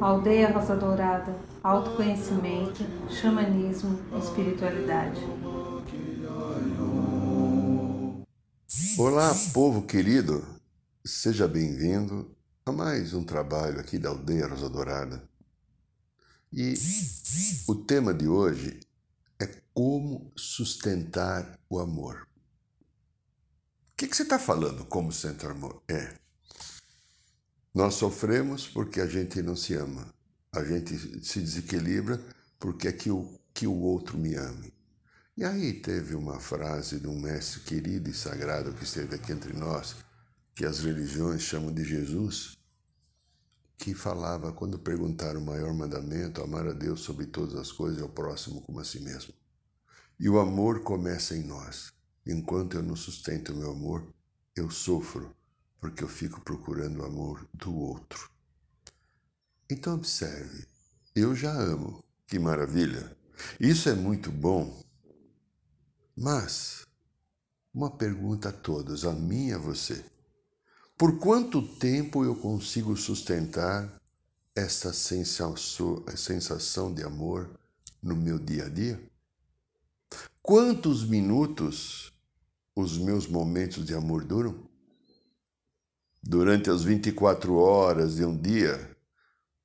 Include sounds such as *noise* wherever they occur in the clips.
Aldeia Rosa Dourada, autoconhecimento, xamanismo, espiritualidade. Olá, povo querido, seja bem-vindo a mais um trabalho aqui da Aldeia Rosa Dourada. E o tema de hoje é como sustentar o amor. O que, que você está falando, como sustentar o amor? É. Nós sofremos porque a gente não se ama. A gente se desequilibra porque é que o, que o outro me ame. E aí teve uma frase de um mestre querido e sagrado que esteve aqui entre nós, que as religiões chamam de Jesus, que falava, quando perguntaram o maior mandamento, amar a Deus sobre todas as coisas e ao próximo como a si mesmo. E o amor começa em nós. Enquanto eu não sustento meu amor, eu sofro, porque eu fico procurando o amor do outro. Então observe, eu já amo, que maravilha. Isso é muito bom. Mas, uma pergunta a todos, a mim e a você. Por quanto tempo eu consigo sustentar essa sensação de amor no meu dia a dia? Quantos minutos os meus momentos de amor duram? Durante as 24 horas de um dia,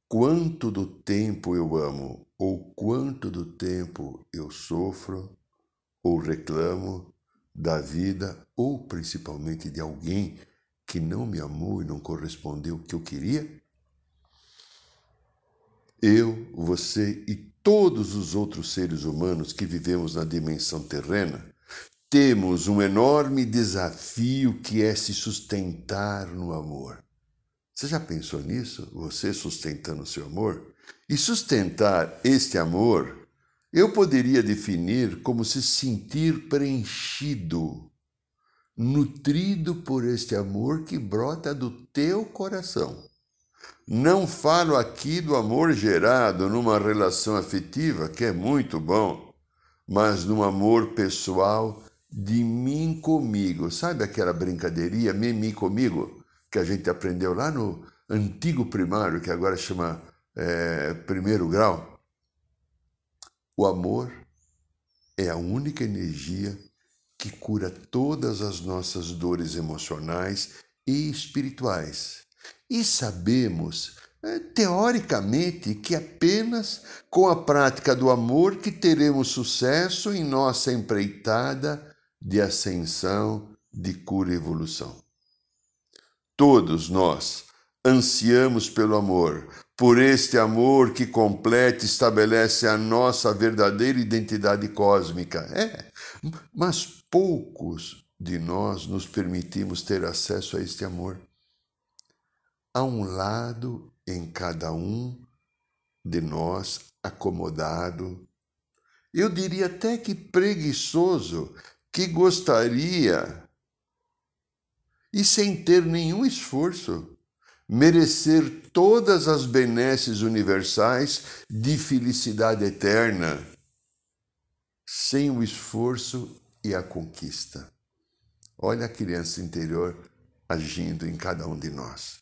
quanto do tempo eu amo ou quanto do tempo eu sofro ou reclamo da vida ou principalmente de alguém que não me amou e não correspondeu o que eu queria? Eu, você e todos os outros seres humanos que vivemos na dimensão terrena temos um enorme desafio que é se sustentar no amor. Você já pensou nisso? Você sustentando o seu amor? E sustentar este amor, eu poderia definir como se sentir preenchido nutrido por este amor que brota do teu coração. Não falo aqui do amor gerado numa relação afetiva, que é muito bom, mas no amor pessoal de mim comigo. Sabe aquela brincadeirinha, mim comigo, que a gente aprendeu lá no antigo primário, que agora chama é, primeiro grau? O amor é a única energia que cura todas as nossas dores emocionais e espirituais. E sabemos, eh, teoricamente, que apenas com a prática do amor que teremos sucesso em nossa empreitada de ascensão, de cura e evolução. Todos nós ansiamos pelo amor, por este amor que completa e estabelece a nossa verdadeira identidade cósmica. É, mas poucos de nós nos permitimos ter acesso a este amor. Há um lado em cada um de nós acomodado, eu diria até que preguiçoso, que gostaria, e sem ter nenhum esforço, merecer todas as benesses universais de felicidade eterna, sem o esforço e a conquista. Olha a criança interior agindo em cada um de nós.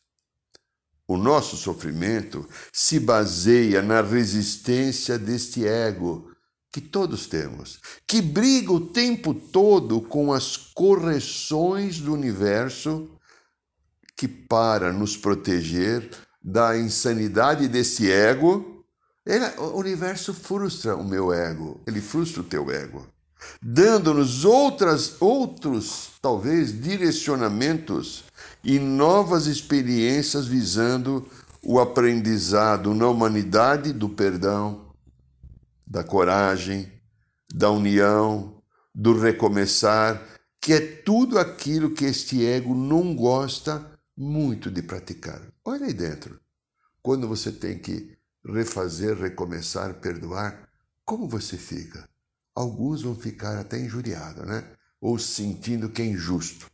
O nosso sofrimento se baseia na resistência deste ego que todos temos, que briga o tempo todo com as correções do universo que, para nos proteger da insanidade desse ego, ele, o universo frustra o meu ego, ele frustra o teu ego dando-nos outras outros talvez direcionamentos e novas experiências visando o aprendizado na humanidade do perdão, da coragem, da união, do recomeçar, que é tudo aquilo que este ego não gosta muito de praticar. Olha aí dentro. Quando você tem que refazer, recomeçar, perdoar, como você fica? alguns vão ficar até injuriados, né? Ou sentindo que é injusto.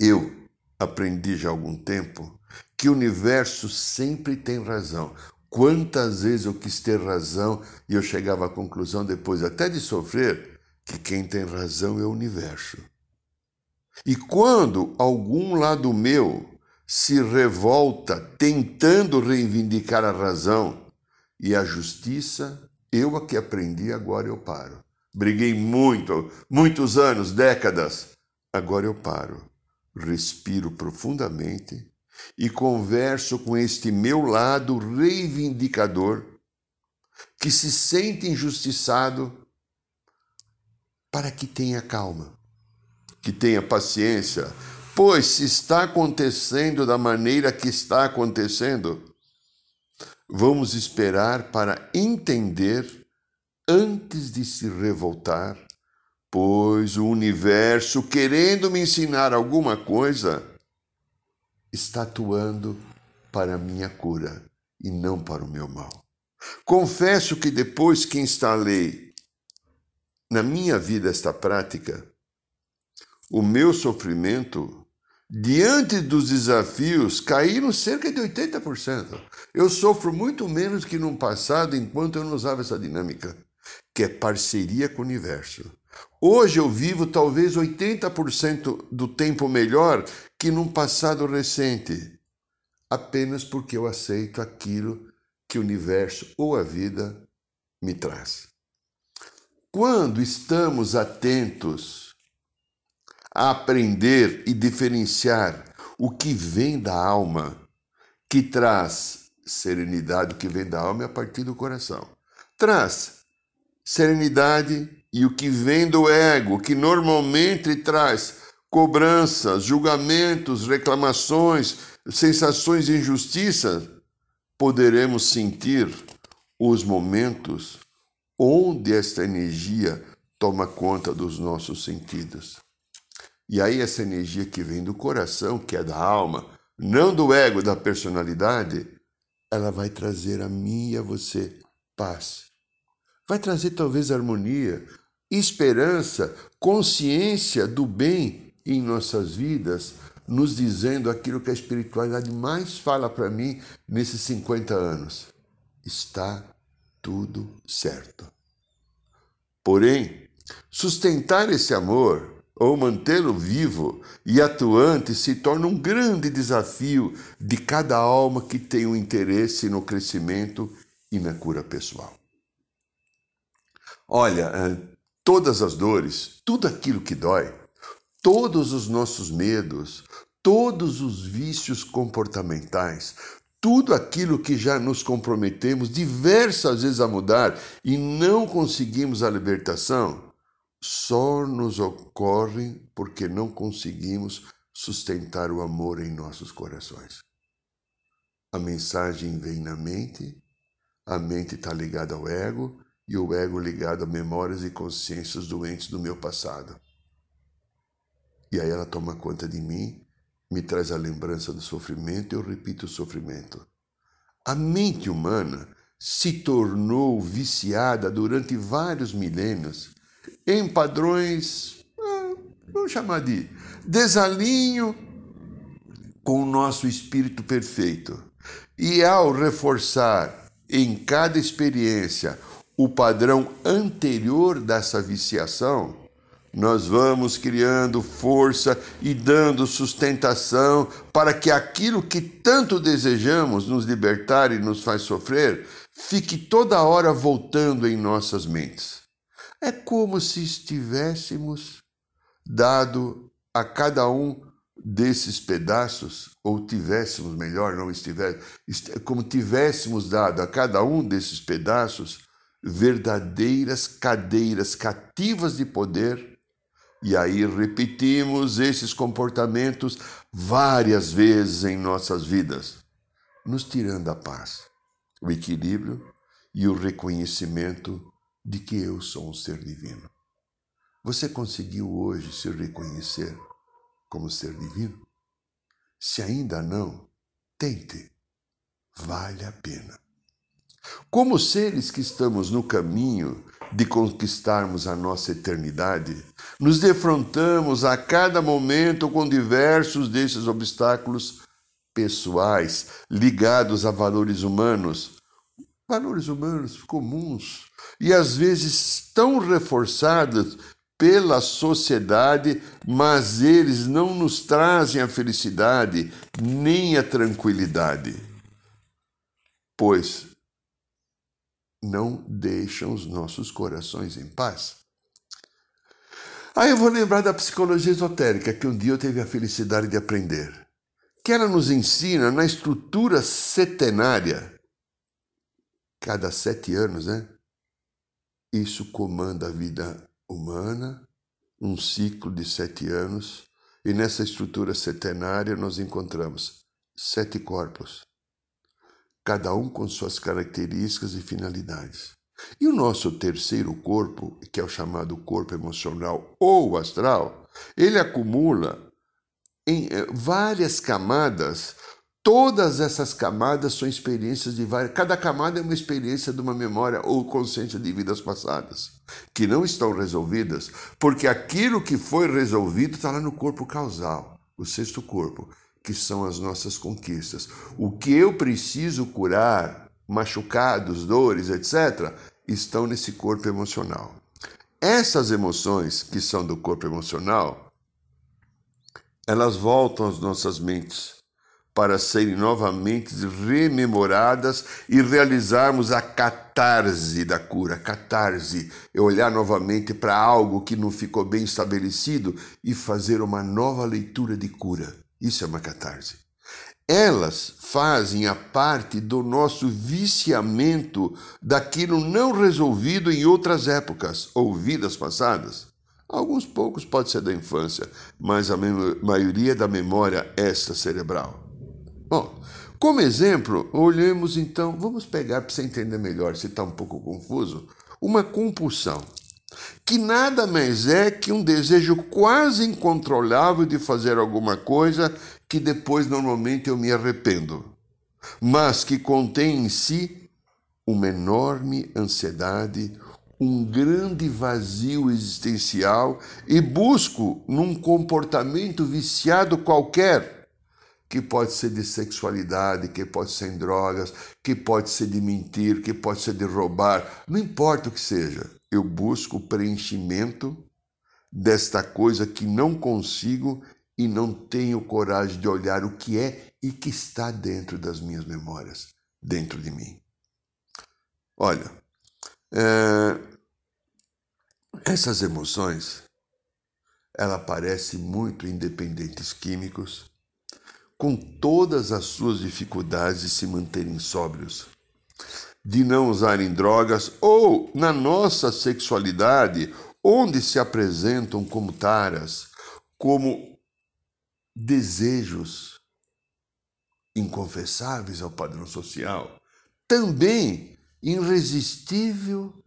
Eu aprendi já há algum tempo que o universo sempre tem razão. Quantas vezes eu quis ter razão e eu chegava à conclusão, depois até de sofrer, que quem tem razão é o universo. E quando algum lado meu se revolta tentando reivindicar a razão e a justiça, eu a que aprendi, agora eu paro. Briguei muito, muitos anos, décadas. Agora eu paro, respiro profundamente e converso com este meu lado reivindicador que se sente injustiçado para que tenha calma, que tenha paciência, pois se está acontecendo da maneira que está acontecendo, vamos esperar para entender antes de se revoltar, pois o universo, querendo me ensinar alguma coisa, está atuando para a minha cura e não para o meu mal. Confesso que depois que instalei na minha vida esta prática, o meu sofrimento diante dos desafios caíram cerca de 80%. Eu sofro muito menos que no passado enquanto eu não usava essa dinâmica, que é parceria com o universo. Hoje eu vivo talvez 80% do tempo melhor que num passado recente, apenas porque eu aceito aquilo que o universo ou a vida me traz. Quando estamos atentos a aprender e diferenciar o que vem da alma, que traz serenidade, o que vem da alma é a partir do coração. Traz serenidade e o que vem do ego, que normalmente traz cobranças, julgamentos, reclamações, sensações de injustiça, poderemos sentir os momentos onde esta energia toma conta dos nossos sentidos. E aí, essa energia que vem do coração, que é da alma, não do ego, da personalidade, ela vai trazer a mim e a você paz. Vai trazer talvez harmonia, esperança, consciência do bem em nossas vidas, nos dizendo aquilo que a espiritualidade mais fala para mim nesses 50 anos. Está tudo certo. Porém, sustentar esse amor ou mantê-lo vivo e atuante se torna um grande desafio de cada alma que tem um interesse no crescimento e na cura pessoal. Olha, eh, todas as dores, tudo aquilo que dói, todos os nossos medos, todos os vícios comportamentais, tudo aquilo que já nos comprometemos diversas vezes a mudar e não conseguimos a libertação, só nos ocorrem porque não conseguimos sustentar o amor em nossos corações. A mensagem vem na mente, a mente está ligada ao ego e o ego ligado a memórias e consciências doentes do meu passado. E aí ela toma conta de mim, me traz a lembrança do sofrimento e eu repito o sofrimento. A mente humana se tornou viciada durante vários milênios em padrões, ah, vamos chamar de desalinho com o nosso espírito perfeito. E ao reforçar em cada experiência o padrão anterior dessa viciação, nós vamos criando força e dando sustentação para que aquilo que tanto desejamos nos libertar e nos faz sofrer fique toda hora voltando em nossas mentes. É como se estivéssemos dado a cada um desses pedaços, ou tivéssemos, melhor, não estivéssemos, como tivéssemos dado a cada um desses pedaços verdadeiras cadeiras cativas de poder e aí repetimos esses comportamentos várias vezes em nossas vidas, nos tirando a paz, o equilíbrio e o reconhecimento de que eu sou um ser divino. Você conseguiu hoje se reconhecer como ser divino? Se ainda não, tente. Vale a pena. Como seres que estamos no caminho de conquistarmos a nossa eternidade, nos defrontamos a cada momento com diversos desses obstáculos pessoais ligados a valores humanos, valores humanos comuns e às vezes tão reforçados pela sociedade, mas eles não nos trazem a felicidade nem a tranquilidade, pois não deixam os nossos corações em paz. Aí eu vou lembrar da psicologia esotérica, que um dia eu tive a felicidade de aprender, que ela nos ensina na estrutura setenária, cada sete anos, né? Isso comanda a vida humana, um ciclo de sete anos, e nessa estrutura setenária nós encontramos sete corpos, cada um com suas características e finalidades. E o nosso terceiro corpo, que é o chamado corpo emocional ou astral, ele acumula em eh, várias camadas. Todas essas camadas são experiências de várias. Cada camada é uma experiência de uma memória ou consciência de vidas passadas, que não estão resolvidas, porque aquilo que foi resolvido está lá no corpo causal, o sexto corpo, que são as nossas conquistas. O que eu preciso curar machucados, dores, etc., estão nesse corpo emocional. Essas emoções que são do corpo emocional, elas voltam às nossas mentes para serem novamente rememoradas e realizarmos a catarse da cura. Catarse é olhar novamente para algo que não ficou bem estabelecido e fazer uma nova leitura de cura. Isso é uma catarse. Elas fazem a parte do nosso viciamento daquilo não resolvido em outras épocas ou vidas passadas. Alguns poucos pode ser da infância, mas a maioria da memória esta cerebral. Bom, como exemplo, olhemos então, vamos pegar para você entender melhor, se está um pouco confuso, uma compulsão, que nada mais é que um desejo quase incontrolável de fazer alguma coisa que depois normalmente eu me arrependo, mas que contém em si uma enorme ansiedade, um grande vazio existencial e busco num comportamento viciado qualquer, que pode ser de sexualidade, que pode ser em drogas, que pode ser de mentir, que pode ser de roubar, não importa o que seja, eu busco preenchimento desta coisa que não consigo e não tenho coragem de olhar o que é e que está dentro das minhas memórias, dentro de mim. Olha, é, essas emoções, ela aparecem muito em dependentes químicos, com todas as suas dificuldades de se manterem sóbrios, de não usarem drogas ou na nossa sexualidade, onde se apresentam como taras, como desejos inconfessáveis ao padrão social, também irresistível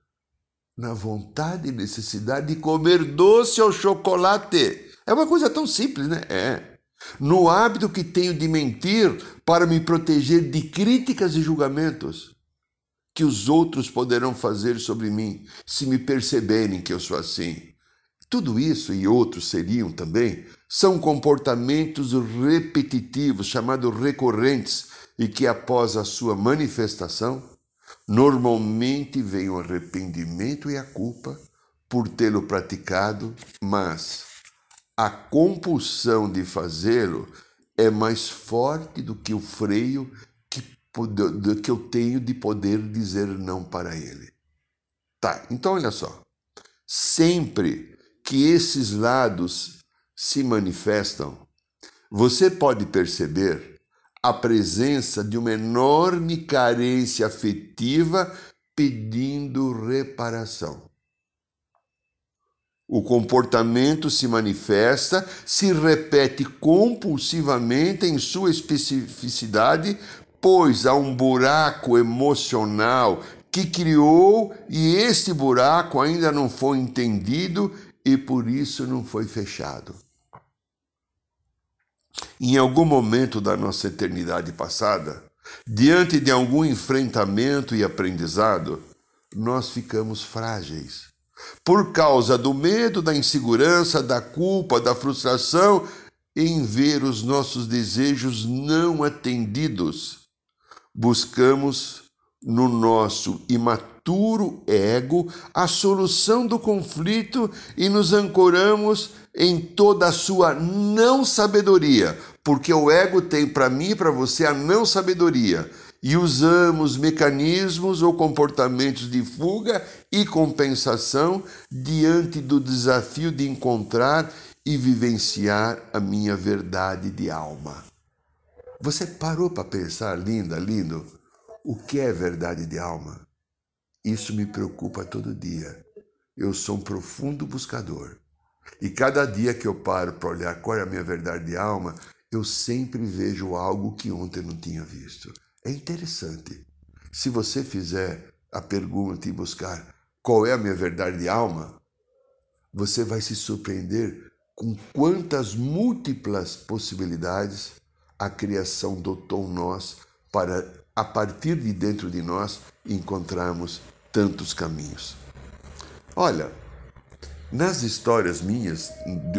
na vontade e necessidade de comer doce ou chocolate. É uma coisa tão simples, né? É. No hábito que tenho de mentir para me proteger de críticas e julgamentos que os outros poderão fazer sobre mim se me perceberem que eu sou assim. Tudo isso e outros seriam também são comportamentos repetitivos, chamados recorrentes, e que após a sua manifestação, normalmente vem o arrependimento e a culpa por tê-lo praticado, mas a compulsão de fazê-lo é mais forte do que o freio que, que eu tenho de poder dizer não para ele. Tá, então olha só. Sempre que esses lados se manifestam, você pode perceber a presença de uma enorme carência afetiva pedindo reparação. O comportamento se manifesta, se repete compulsivamente em sua especificidade, pois há um buraco emocional que criou e este buraco ainda não foi entendido e por isso não foi fechado. Em algum momento da nossa eternidade passada, diante de algum enfrentamento e aprendizado, nós ficamos frágeis. Por causa do medo, da insegurança, da culpa, da frustração em ver os nossos desejos não atendidos, buscamos no nosso imaturo ego a solução do conflito e nos ancoramos em toda a sua não sabedoria, porque o ego tem para mim e para você a não sabedoria. E usamos mecanismos ou comportamentos de fuga e compensação diante do desafio de encontrar e vivenciar a minha verdade de alma. Você parou para pensar, linda, lindo, o que é verdade de alma? Isso me preocupa todo dia. Eu sou um profundo buscador. E cada dia que eu paro para olhar qual é a minha verdade de alma, eu sempre vejo algo que ontem não tinha visto. É interessante. Se você fizer a pergunta e buscar qual é a minha verdade de alma, você vai se surpreender com quantas múltiplas possibilidades a criação dotou nós para, a partir de dentro de nós, encontrarmos tantos caminhos. Olha, nas histórias minhas,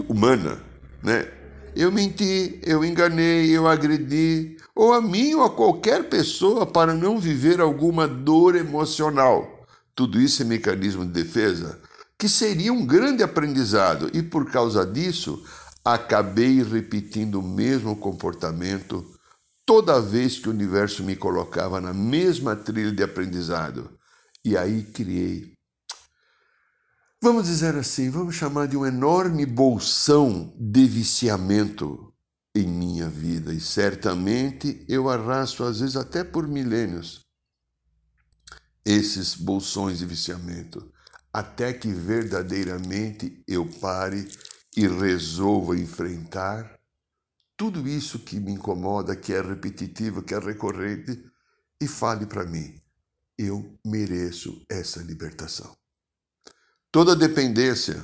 humana, né? Eu menti, eu enganei, eu agredi, ou a mim ou a qualquer pessoa para não viver alguma dor emocional. Tudo isso é mecanismo de defesa que seria um grande aprendizado e por causa disso acabei repetindo o mesmo comportamento toda vez que o universo me colocava na mesma trilha de aprendizado. E aí criei vamos dizer assim, vamos chamar de um enorme bolsão de viciamento em minha vida. E certamente eu arrasto, às vezes até por milênios, esses bolsões de viciamento, até que verdadeiramente eu pare e resolva enfrentar tudo isso que me incomoda, que é repetitivo, que é recorrente, e fale para mim: eu mereço essa libertação. Toda dependência,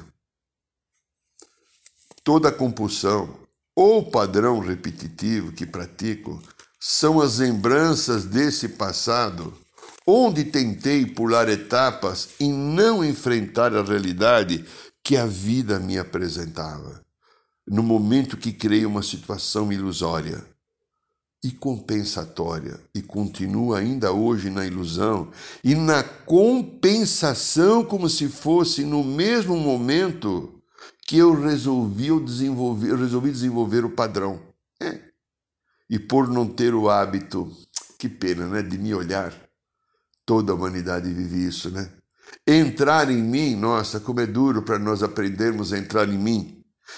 toda compulsão ou padrão repetitivo que pratico são as lembranças desse passado onde tentei pular etapas e não enfrentar a realidade que a vida me apresentava, no momento que criei uma situação ilusória e compensatória e continua ainda hoje na ilusão e na compensação como se fosse no mesmo momento que eu resolvi desenvolver, eu resolvi desenvolver o padrão. É. E por não ter o hábito, que pena, né, de me olhar, toda a humanidade vive isso, né? Entrar em mim, nossa, como é duro para nós aprendermos a entrar em mim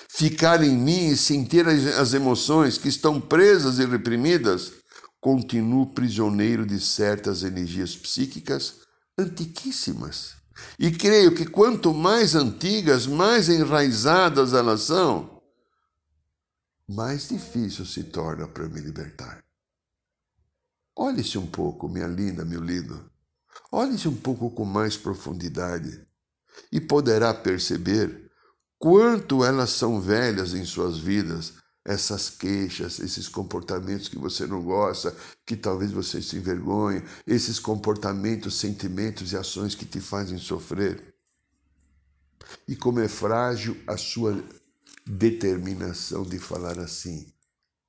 ficar em mim e sentir as emoções que estão presas e reprimidas, continuo prisioneiro de certas energias psíquicas antiquíssimas. E creio que quanto mais antigas, mais enraizadas elas são, mais difícil se torna para me libertar. Olhe-se um pouco, minha linda, meu lindo. Olhe-se um pouco com mais profundidade e poderá perceber quanto elas são velhas em suas vidas, essas queixas, esses comportamentos que você não gosta, que talvez você se envergonhe, esses comportamentos, sentimentos e ações que te fazem sofrer. E como é frágil a sua determinação de falar assim: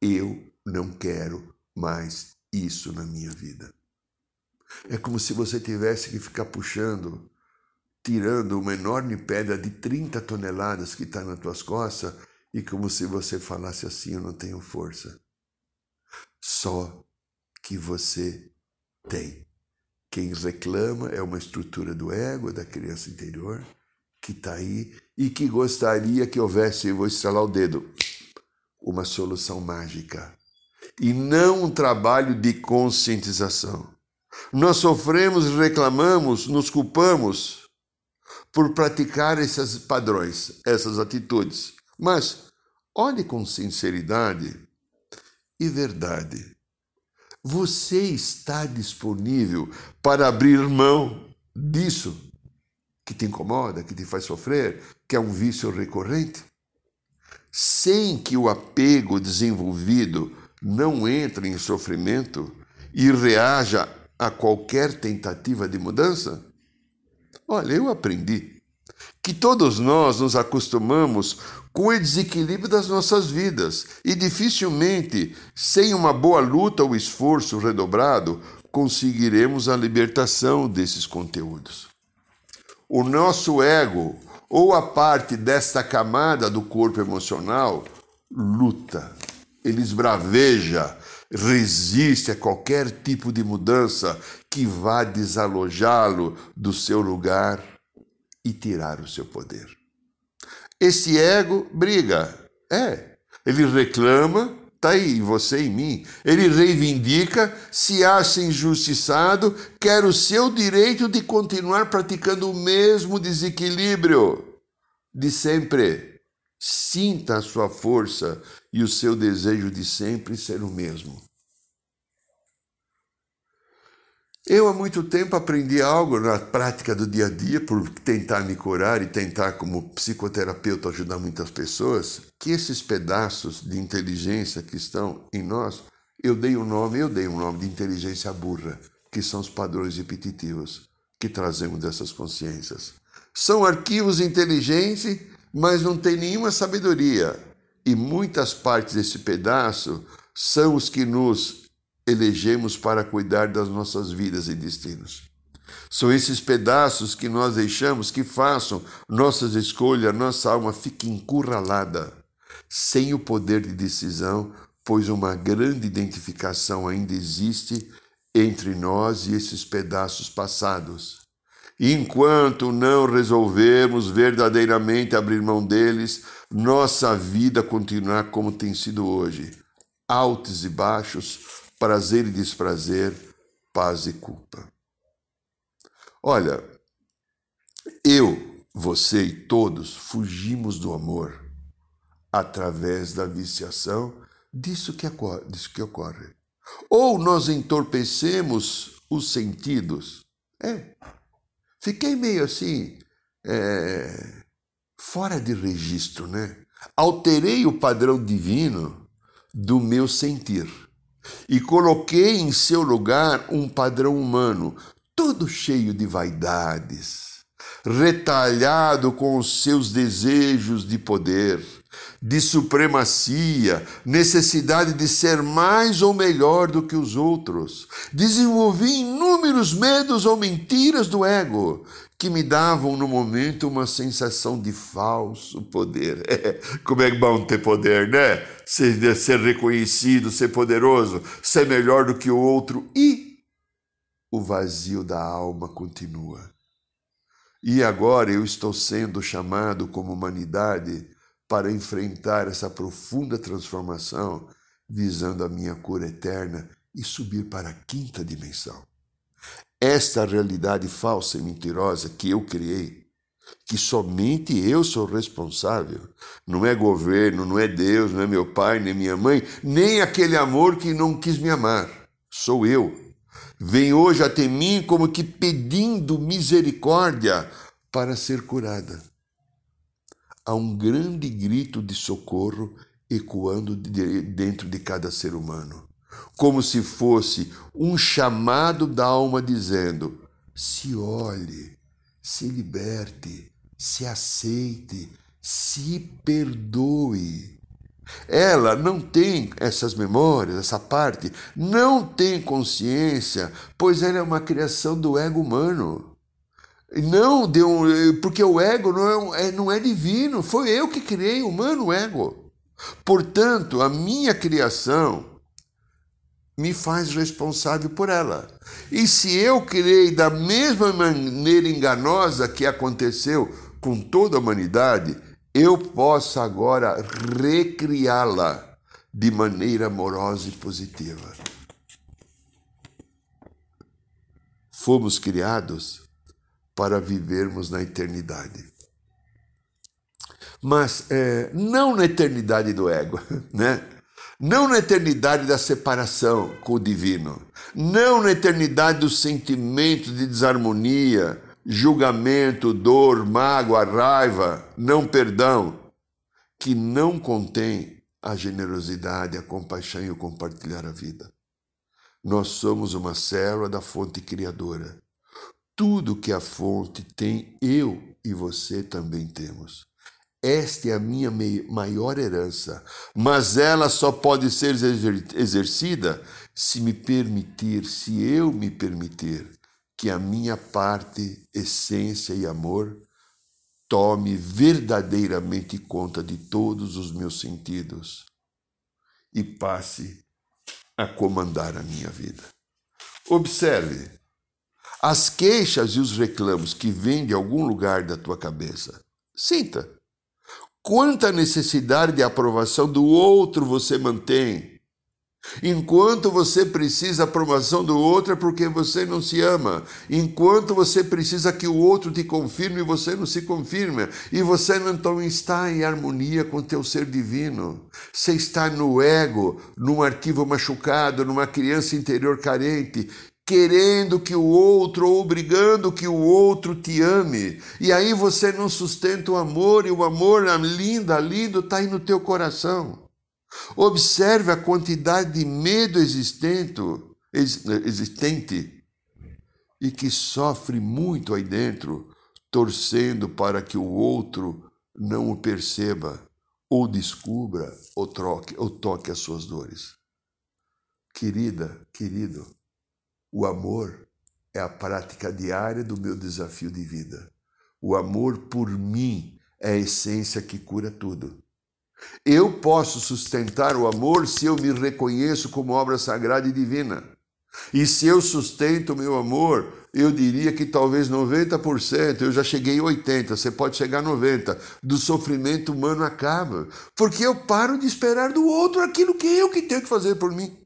eu não quero mais isso na minha vida. É como se você tivesse que ficar puxando tirando uma enorme pedra de 30 toneladas que está nas tuas costas e como se você falasse assim: Eu não tenho força. Só que você tem. Quem reclama é uma estrutura do ego, da criança interior, que está aí e que gostaria que houvesse, eu vou estralar o dedo, uma solução mágica. E não um trabalho de conscientização. Nós sofremos, reclamamos, nos culpamos por praticar esses padrões, essas atitudes. Mas olhe com sinceridade e verdade. Você está disponível para abrir mão disso que te incomoda, que te faz sofrer, que é um vício recorrente? Sem que o apego desenvolvido não entre em sofrimento e reaja a qualquer tentativa de mudança? Olha, eu aprendi que todos nós nos acostumamos com o desequilíbrio das nossas vidas e dificilmente, sem uma boa luta ou esforço redobrado, conseguiremos a libertação desses conteúdos. O nosso ego, ou a parte desta camada do corpo emocional, luta, ele esbraveja, resiste a qualquer tipo de mudança que vá desalojá-lo do seu lugar e tirar o seu poder. Esse ego briga, é, ele reclama, está aí você e mim. Ele reivindica, se acha injustiçado, quer o seu direito de continuar praticando o mesmo desequilíbrio de sempre. Sinta a sua força e o seu desejo de sempre ser o mesmo. Eu há muito tempo aprendi algo na prática do dia a dia, por tentar me curar e tentar, como psicoterapeuta, ajudar muitas pessoas, que esses pedaços de inteligência que estão em nós, eu dei um nome, eu dei um nome de inteligência burra, que são os padrões repetitivos que trazemos dessas consciências. São arquivos inteligentes, mas não tem nenhuma sabedoria. E muitas partes desse pedaço são os que nos elegemos para cuidar das nossas vidas e destinos. São esses pedaços que nós deixamos que façam nossas escolhas, nossa alma fique encurralada, sem o poder de decisão, pois uma grande identificação ainda existe entre nós e esses pedaços passados. Enquanto não resolvermos verdadeiramente abrir mão deles, nossa vida continuará como tem sido hoje, altos e baixos, prazer e desprazer, paz e culpa. Olha, eu, você e todos fugimos do amor através da viciação disso que, ocorre, disso que ocorre. Ou nós entorpecemos os sentidos. É. Fiquei meio assim, é, fora de registro, né? Alterei o padrão divino do meu sentir e coloquei em seu lugar um padrão humano, todo cheio de vaidades, retalhado com os seus desejos de poder, de supremacia, necessidade de ser mais ou melhor do que os outros. Desenvolvi inúmeros medos ou mentiras do ego, que me davam no momento uma sensação de falso poder. *laughs* É, como é bom ter poder, né? Ser, ser reconhecido, ser poderoso, ser melhor do que o outro. E o vazio da alma continua. E agora eu estou sendo chamado como humanidade para enfrentar essa profunda transformação, visando a minha cura eterna e subir para a quinta dimensão esta realidade falsa e mentirosa que eu criei, que somente eu sou responsável, não é governo, não é Deus, não é meu pai, nem minha mãe, nem aquele amor que não quis me amar, sou eu. Vem hoje até mim como que pedindo misericórdia para ser curada. Há um grande grito de socorro ecoando dentro de cada ser humano como se fosse um chamado da alma dizendo: se olhe, se liberte, se aceite, se perdoe. Ela não tem essas memórias, essa parte, não tem consciência, pois ela é uma criação do ego humano. Não de um, porque o ego não é, é não é divino, foi eu que criei o humano ego. Portanto, a minha criação me faz responsável por ela. E se eu criei da mesma maneira enganosa que aconteceu com toda a humanidade, eu posso agora recriá-la de maneira amorosa e positiva. Fomos criados para vivermos na eternidade. Mas é, não na eternidade do ego, *laughs* né? não na eternidade da separação com o divino, não na eternidade dos sentimentos de desarmonia, julgamento, dor, mágoa, raiva, não perdão, que não contém a generosidade, a compaixão e o compartilhar a vida. Nós somos uma célula da fonte criadora. Tudo que a fonte tem, eu e você também temos. Esta é a minha maior herança, mas ela só pode ser exercida se me permitir, se eu me permitir que a minha parte, essência e amor tome verdadeiramente conta de todos os meus sentidos e passe a comandar a minha vida. Observe, as queixas e os reclamos que vêm de algum lugar da tua cabeça, sinta quanta necessidade de aprovação do outro você mantém Enquanto você precisa aprovação do outro é porque você não se ama. Enquanto você precisa que o outro te confirme, você não se confirma. E você não então está em harmonia com o teu ser divino. Você está no ego, num arquivo machucado, numa criança interior carente, querendo que o outro, ou obrigando que o outro te ame. E aí você não sustenta o amor, e o amor lindo, lindo, está aí no teu coração. Observe a quantidade de medo existente, existente e que sofre muito aí dentro, torcendo para que o outro não o perceba, ou descubra, ou troque, ou toque as suas dores. Querida, querido, o amor é a prática diária do meu desafio de vida. O amor por mim é a essência que cura tudo. Eu posso sustentar o amor se eu me reconheço como obra sagrada e divina. E se eu sustento o meu amor, eu diria que talvez 90%, eu já cheguei a 80%, você pode chegar a 90%, do sofrimento humano acaba. Porque eu paro de esperar do outro aquilo que eu que tenho que fazer por mim.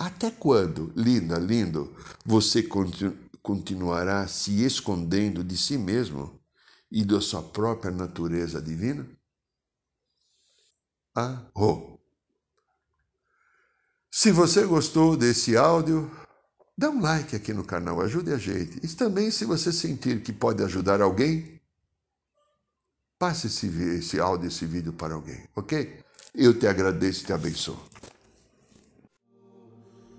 Até quando, linda, lindo, você continu continuará se escondendo de si mesmo e da sua própria natureza divina? Arro. Se você gostou desse áudio, dá um like aqui no canal, ajude a gente. E também, se você sentir que pode ajudar alguém, passe esse, esse áudio, esse vídeo para alguém, ok? Eu te agradeço e te abençoo.